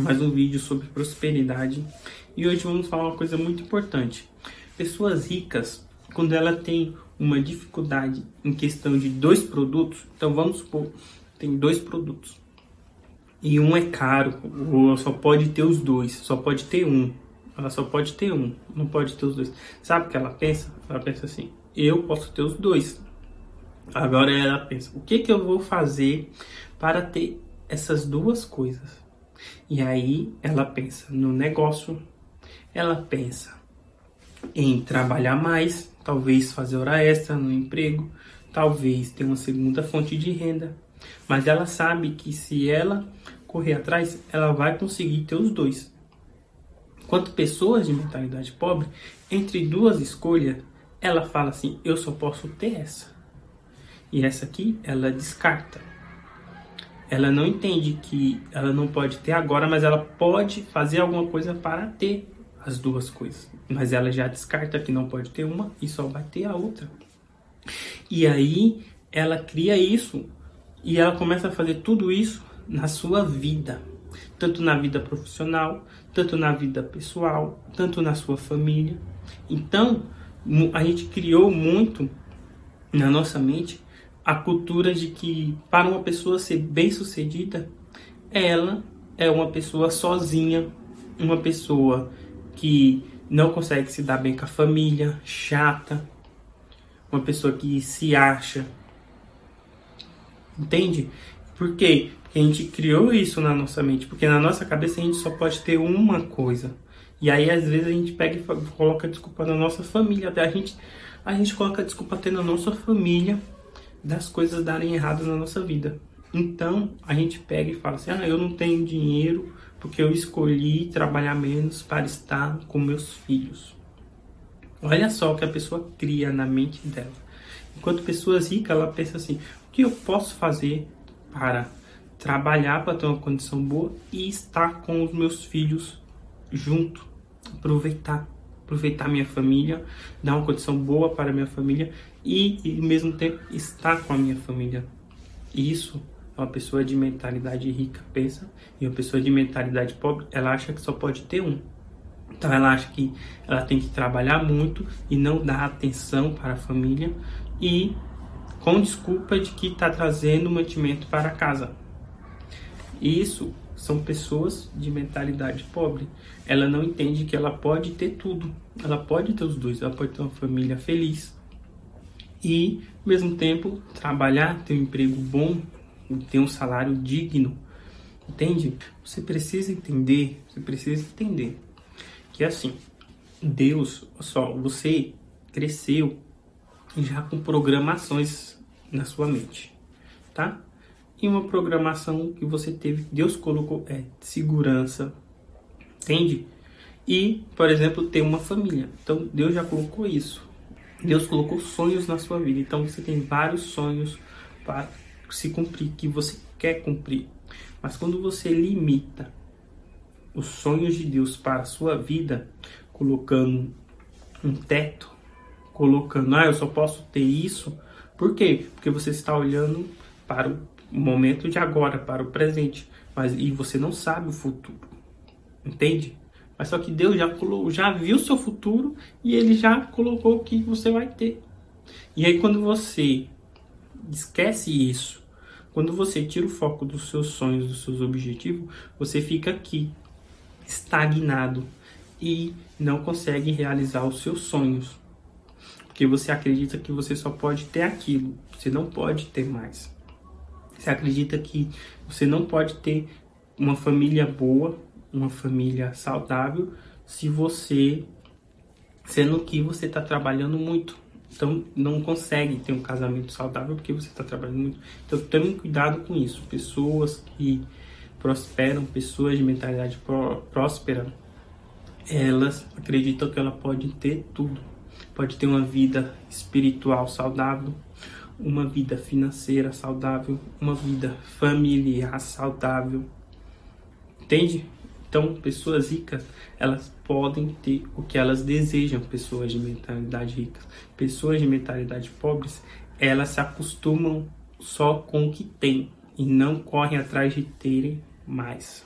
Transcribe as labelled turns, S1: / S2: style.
S1: mais um vídeo sobre prosperidade e hoje vamos falar uma coisa muito importante. Pessoas ricas, quando ela tem uma dificuldade em questão de dois produtos, então vamos supor, tem dois produtos e um é caro, ou só pode ter os dois, só pode ter um, ela só pode ter um, não pode ter os dois. Sabe o que ela pensa? Ela pensa assim: eu posso ter os dois. Agora ela pensa: o que que eu vou fazer para ter essas duas coisas. E aí ela pensa no negócio, ela pensa em trabalhar mais, talvez fazer hora extra no emprego, talvez ter uma segunda fonte de renda. Mas ela sabe que se ela correr atrás, ela vai conseguir ter os dois. Quanto pessoas de mentalidade pobre, entre duas escolhas, ela fala assim: eu só posso ter essa. E essa aqui ela descarta ela não entende que ela não pode ter agora, mas ela pode fazer alguma coisa para ter as duas coisas. Mas ela já descarta que não pode ter uma e só vai ter a outra. E aí ela cria isso e ela começa a fazer tudo isso na sua vida, tanto na vida profissional, tanto na vida pessoal, tanto na sua família. Então, a gente criou muito na nossa mente a cultura de que para uma pessoa ser bem-sucedida, ela é uma pessoa sozinha, uma pessoa que não consegue se dar bem com a família, chata, uma pessoa que se acha. Entende? Por quê? Porque a gente criou isso na nossa mente, porque na nossa cabeça a gente só pode ter uma coisa. E aí às vezes a gente pega e coloca desculpa na nossa família, até a gente a gente coloca desculpa até na nossa família das coisas darem errado na nossa vida. Então a gente pega e fala assim: ah, eu não tenho dinheiro porque eu escolhi trabalhar menos para estar com meus filhos. Olha só o que a pessoa cria na mente dela. Enquanto pessoas ricas, ela pensa assim: o que eu posso fazer para trabalhar para ter uma condição boa e estar com os meus filhos junto, aproveitar aproveitar minha família, dar uma condição boa para minha família e, ao mesmo tempo estar com a minha família. Isso uma pessoa de mentalidade rica pensa e uma pessoa de mentalidade pobre, ela acha que só pode ter um. Então ela acha que ela tem que trabalhar muito e não dar atenção para a família e com desculpa de que está trazendo mantimento para casa. Isso são pessoas de mentalidade pobre. Ela não entende que ela pode ter tudo. Ela pode ter os dois. Ela pode ter uma família feliz e, ao mesmo tempo, trabalhar, ter um emprego bom, ter um salário digno. Entende? Você precisa entender, você precisa entender que assim, Deus, só, você cresceu já com programações na sua mente, tá? E uma programação que você teve, Deus colocou é segurança, entende? E, por exemplo, ter uma família. Então, Deus já colocou isso. Deus colocou sonhos na sua vida. Então, você tem vários sonhos para se cumprir, que você quer cumprir. Mas quando você limita os sonhos de Deus para a sua vida, colocando um teto, colocando, ah, eu só posso ter isso. Por quê? Porque você está olhando para o momento de agora, para o presente, mas e você não sabe o futuro. Entende? Mas só que Deus já colocou, já viu o seu futuro e ele já colocou o que você vai ter. E aí quando você esquece isso, quando você tira o foco dos seus sonhos, dos seus objetivos, você fica aqui estagnado e não consegue realizar os seus sonhos. Porque você acredita que você só pode ter aquilo, você não pode ter mais. Você acredita que você não pode ter uma família boa, uma família saudável, se você, sendo que você está trabalhando muito. Então, não consegue ter um casamento saudável porque você está trabalhando muito. Então, tome cuidado com isso. Pessoas que prosperam, pessoas de mentalidade próspera, elas acreditam que ela pode ter tudo. Pode ter uma vida espiritual saudável, uma vida financeira saudável, uma vida familiar saudável. Entende? Então, pessoas ricas, elas podem ter o que elas desejam, pessoas de mentalidade ricas. Pessoas de mentalidade pobres, elas se acostumam só com o que têm e não correm atrás de terem mais.